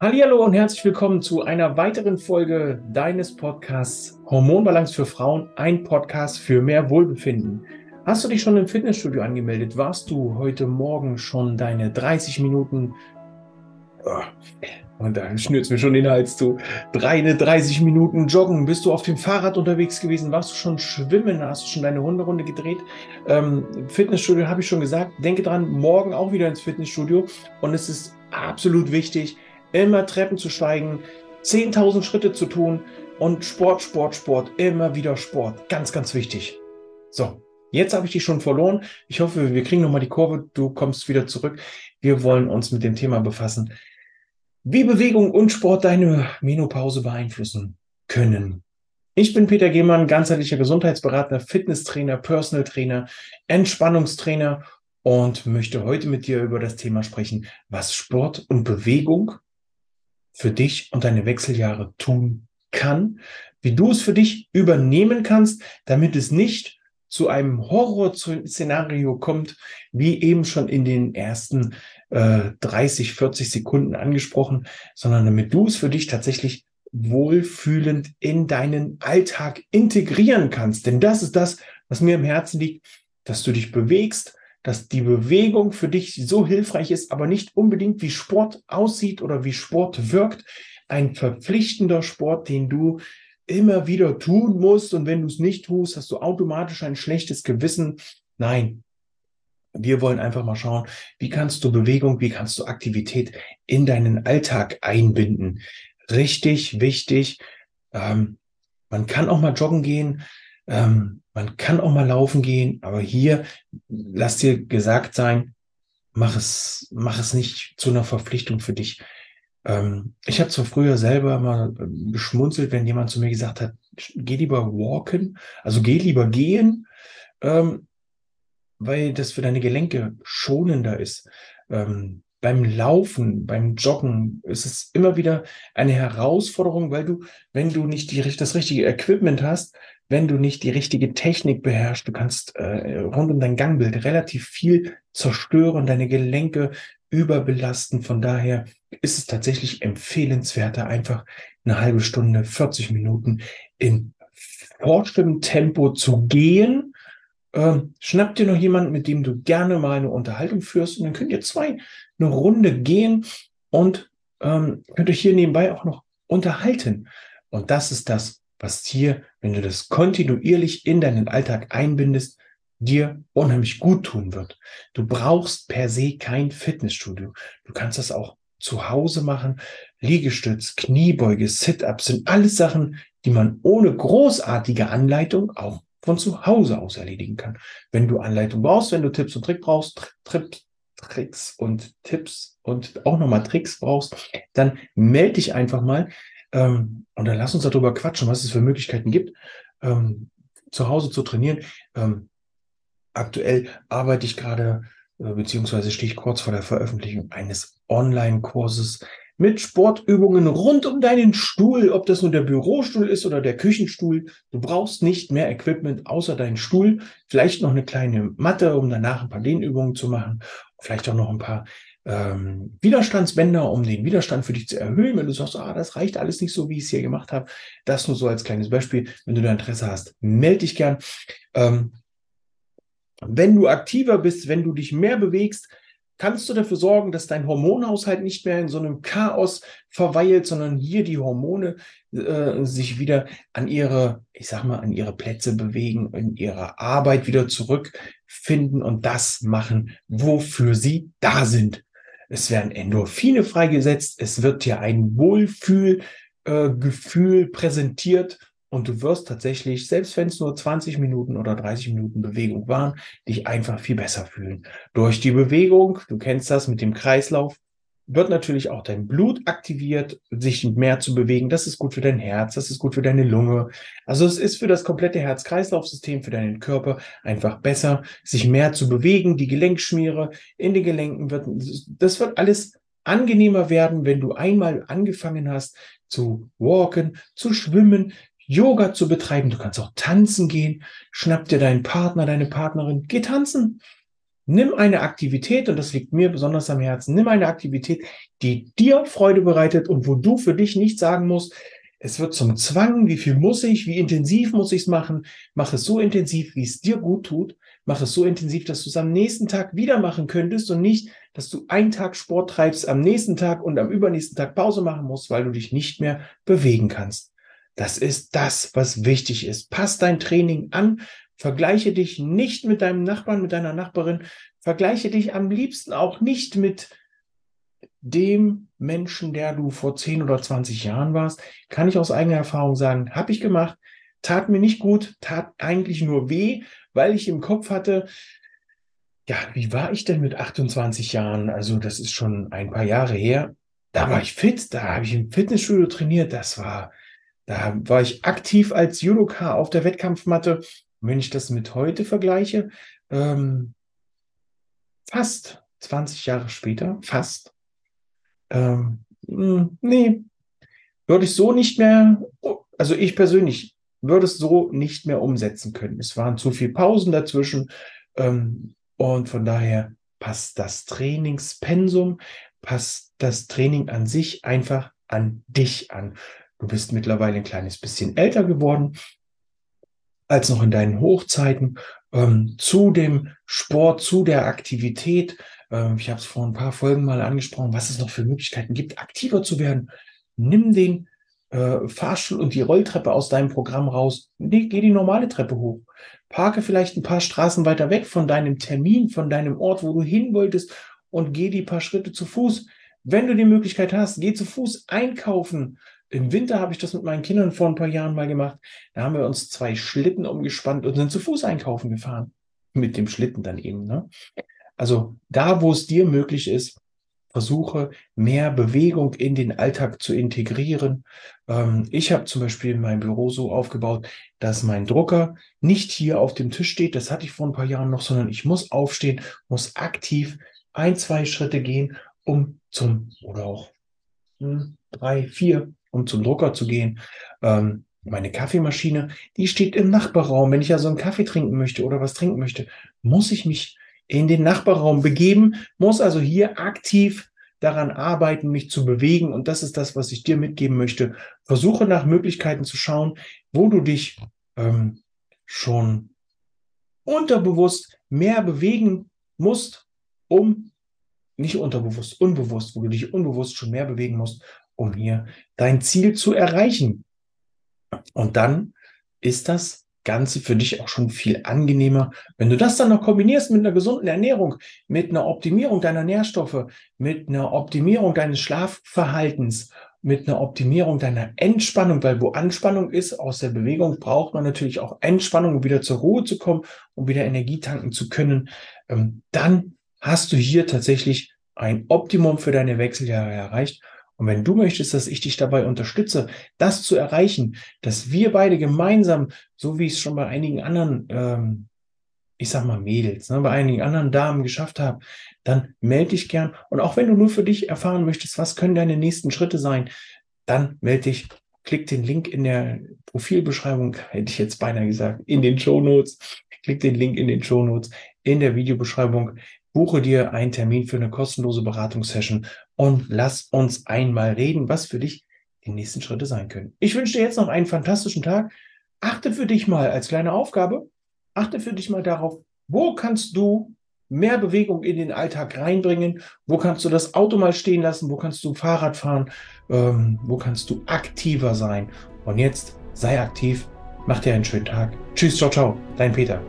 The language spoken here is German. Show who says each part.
Speaker 1: Hallo und herzlich willkommen zu einer weiteren Folge deines Podcasts Hormonbalance für Frauen, ein Podcast für mehr Wohlbefinden. Hast du dich schon im Fitnessstudio angemeldet? Warst du heute Morgen schon deine 30 Minuten oh, und da schnürt es mir schon den Hals zu. Deine 30 Minuten joggen. Bist du auf dem Fahrrad unterwegs gewesen? Warst du schon schwimmen? Hast du schon deine Hunderunde gedreht? Ähm, Fitnessstudio habe ich schon gesagt. Denke dran, morgen auch wieder ins Fitnessstudio. Und es ist absolut wichtig, immer Treppen zu steigen, 10.000 Schritte zu tun und Sport, Sport, Sport, immer wieder Sport. Ganz, ganz wichtig. So, jetzt habe ich dich schon verloren. Ich hoffe, wir kriegen nochmal die Kurve. Du kommst wieder zurück. Wir wollen uns mit dem Thema befassen, wie Bewegung und Sport deine Menopause beeinflussen können. Ich bin Peter Gehmann, ganzheitlicher Gesundheitsberater, Fitnesstrainer, Personal Trainer, Entspannungstrainer und möchte heute mit dir über das Thema sprechen, was Sport und Bewegung für dich und deine Wechseljahre tun kann, wie du es für dich übernehmen kannst, damit es nicht zu einem Horrorszenario kommt, wie eben schon in den ersten äh, 30, 40 Sekunden angesprochen, sondern damit du es für dich tatsächlich wohlfühlend in deinen Alltag integrieren kannst. Denn das ist das, was mir im Herzen liegt, dass du dich bewegst, dass die Bewegung für dich so hilfreich ist, aber nicht unbedingt wie Sport aussieht oder wie Sport wirkt. Ein verpflichtender Sport, den du immer wieder tun musst. Und wenn du es nicht tust, hast du automatisch ein schlechtes Gewissen. Nein. Wir wollen einfach mal schauen, wie kannst du Bewegung, wie kannst du Aktivität in deinen Alltag einbinden. Richtig wichtig. Ähm, man kann auch mal joggen gehen. Ähm, man kann auch mal laufen gehen, aber hier lass dir gesagt sein, mach es, mach es nicht zu einer Verpflichtung für dich. Ähm, ich habe zwar früher selber mal äh, geschmunzelt, wenn jemand zu mir gesagt hat, geh lieber walken, also geh lieber gehen, ähm, weil das für deine Gelenke schonender ist. Ähm, beim Laufen, beim Joggen ist es immer wieder eine Herausforderung, weil du, wenn du nicht die, das richtige Equipment hast, wenn du nicht die richtige Technik beherrschst, du kannst äh, rund um dein Gangbild relativ viel zerstören, deine Gelenke überbelasten. Von daher ist es tatsächlich empfehlenswerter, einfach eine halbe Stunde, 40 Minuten in fortschrittendem Tempo zu gehen. Ähm, schnapp dir noch jemanden, mit dem du gerne mal eine Unterhaltung führst und dann könnt ihr zwei eine Runde gehen und ähm, könnt euch hier nebenbei auch noch unterhalten. Und das ist das, was dir, wenn du das kontinuierlich in deinen Alltag einbindest, dir unheimlich gut tun wird. Du brauchst per se kein Fitnessstudio. Du kannst das auch zu Hause machen. Liegestütz, Kniebeuge, Sit-ups sind alles Sachen, die man ohne großartige Anleitung auch von zu Hause aus erledigen kann. Wenn du Anleitung brauchst, wenn du Tipps und Tricks brauchst, Tricks, Tricks und Tipps und auch nochmal Tricks brauchst, dann melde dich einfach mal ähm, und dann lass uns darüber quatschen, was es für Möglichkeiten gibt, ähm, zu Hause zu trainieren. Ähm, aktuell arbeite ich gerade, äh, beziehungsweise stehe ich kurz vor der Veröffentlichung eines Online-Kurses mit Sportübungen rund um deinen Stuhl, ob das nun der Bürostuhl ist oder der Küchenstuhl. Du brauchst nicht mehr Equipment außer deinen Stuhl, vielleicht noch eine kleine Matte, um danach ein paar Dehnübungen zu machen, vielleicht auch noch ein paar ähm, Widerstandsbänder, um den Widerstand für dich zu erhöhen. Wenn du sagst, ah, das reicht alles nicht so, wie ich es hier gemacht habe, das nur so als kleines Beispiel. Wenn du da Interesse hast, melde dich gern. Ähm, wenn du aktiver bist, wenn du dich mehr bewegst, kannst du dafür sorgen, dass dein Hormonhaushalt nicht mehr in so einem Chaos verweilt, sondern hier die Hormone äh, sich wieder an ihre, ich sag mal, an ihre Plätze bewegen, in ihre Arbeit wieder zurückfinden und das machen, wofür sie da sind. Es werden Endorphine freigesetzt, es wird dir ein Wohlfühlgefühl äh, präsentiert und du wirst tatsächlich, selbst wenn es nur 20 Minuten oder 30 Minuten Bewegung waren, dich einfach viel besser fühlen. Durch die Bewegung, du kennst das mit dem Kreislauf, wird natürlich auch dein Blut aktiviert, sich mehr zu bewegen. Das ist gut für dein Herz, das ist gut für deine Lunge. Also es ist für das komplette Herz-Kreislauf-System, für deinen Körper einfach besser, sich mehr zu bewegen. Die Gelenkschmiere in den Gelenken wird, das wird alles angenehmer werden, wenn du einmal angefangen hast zu walken, zu schwimmen, Yoga zu betreiben. Du kannst auch tanzen gehen. Schnapp dir deinen Partner, deine Partnerin. Geh tanzen. Nimm eine Aktivität, und das liegt mir besonders am Herzen, nimm eine Aktivität, die dir Freude bereitet und wo du für dich nicht sagen musst, es wird zum Zwang, wie viel muss ich, wie intensiv muss ich es machen. Mach es so intensiv, wie es dir gut tut. Mach es so intensiv, dass du es am nächsten Tag wieder machen könntest und nicht, dass du einen Tag Sport treibst, am nächsten Tag und am übernächsten Tag Pause machen musst, weil du dich nicht mehr bewegen kannst. Das ist das, was wichtig ist. Pass dein Training an. Vergleiche dich nicht mit deinem Nachbarn, mit deiner Nachbarin. Vergleiche dich am liebsten auch nicht mit dem Menschen, der du vor 10 oder 20 Jahren warst, kann ich aus eigener Erfahrung sagen, habe ich gemacht, tat mir nicht gut, tat eigentlich nur weh, weil ich im Kopf hatte, ja, wie war ich denn mit 28 Jahren? Also das ist schon ein paar Jahre her. Da war ich fit, da habe ich im Fitnessstudio trainiert, das war, da war ich aktiv als Judoka auf der Wettkampfmatte. Und wenn ich das mit heute vergleiche, ähm, fast 20 Jahre später, fast, ähm, hm, nee, würde ich so nicht mehr, also ich persönlich würde es so nicht mehr umsetzen können. Es waren zu viele Pausen dazwischen ähm, und von daher passt das Trainingspensum, passt das Training an sich einfach an dich an. Du bist mittlerweile ein kleines bisschen älter geworden als noch in deinen Hochzeiten. Ähm, zu dem Sport, zu der Aktivität ähm, ich habe es vor ein paar Folgen mal angesprochen, was es noch für Möglichkeiten gibt, aktiver zu werden. Nimm den äh, Fahrstuhl und die Rolltreppe aus deinem Programm raus. Nee, geh die normale Treppe hoch. Parke vielleicht ein paar Straßen weiter weg von deinem Termin, von deinem Ort, wo du hin wolltest und geh die paar Schritte zu Fuß. Wenn du die Möglichkeit hast, geh zu Fuß einkaufen. Im Winter habe ich das mit meinen Kindern vor ein paar Jahren mal gemacht. Da haben wir uns zwei Schlitten umgespannt und sind zu Fuß einkaufen gefahren. Mit dem Schlitten dann eben. Ne? Also da, wo es dir möglich ist, versuche mehr Bewegung in den Alltag zu integrieren. Ähm, ich habe zum Beispiel mein Büro so aufgebaut, dass mein Drucker nicht hier auf dem Tisch steht. Das hatte ich vor ein paar Jahren noch, sondern ich muss aufstehen, muss aktiv ein, zwei Schritte gehen, um zum, oder auch hm, drei, vier, um zum Drucker zu gehen. Ähm, meine Kaffeemaschine, die steht im Nachbarraum. Wenn ich also einen Kaffee trinken möchte oder was trinken möchte, muss ich mich in den Nachbarraum begeben, muss also hier aktiv daran arbeiten, mich zu bewegen. Und das ist das, was ich dir mitgeben möchte. Versuche nach Möglichkeiten zu schauen, wo du dich ähm, schon unterbewusst mehr bewegen musst, um nicht unterbewusst, unbewusst, wo du dich unbewusst schon mehr bewegen musst, um hier dein Ziel zu erreichen. Und dann ist das Ganze für dich auch schon viel angenehmer. Wenn du das dann noch kombinierst mit einer gesunden Ernährung, mit einer Optimierung deiner Nährstoffe, mit einer Optimierung deines Schlafverhaltens, mit einer Optimierung deiner Entspannung, weil wo Anspannung ist aus der Bewegung, braucht man natürlich auch Entspannung, um wieder zur Ruhe zu kommen, um wieder Energie tanken zu können. Ähm, dann hast du hier tatsächlich ein Optimum für deine Wechseljahre erreicht. Und wenn du möchtest, dass ich dich dabei unterstütze, das zu erreichen, dass wir beide gemeinsam, so wie ich es schon bei einigen anderen, ähm, ich sag mal Mädels, ne, bei einigen anderen Damen geschafft habe, dann melde dich gern. Und auch wenn du nur für dich erfahren möchtest, was können deine nächsten Schritte sein, dann melde dich, klick den Link in der Profilbeschreibung, hätte ich jetzt beinahe gesagt, in den Show Notes. Klick den Link in den Show Notes in der Videobeschreibung buche dir einen Termin für eine kostenlose Beratungssession und lass uns einmal reden, was für dich die nächsten Schritte sein können. Ich wünsche dir jetzt noch einen fantastischen Tag. Achte für dich mal als kleine Aufgabe, achte für dich mal darauf, wo kannst du mehr Bewegung in den Alltag reinbringen? Wo kannst du das Auto mal stehen lassen? Wo kannst du Fahrrad fahren? Ähm, wo kannst du aktiver sein? Und jetzt sei aktiv, mach dir einen schönen Tag. Tschüss, ciao, ciao, dein Peter.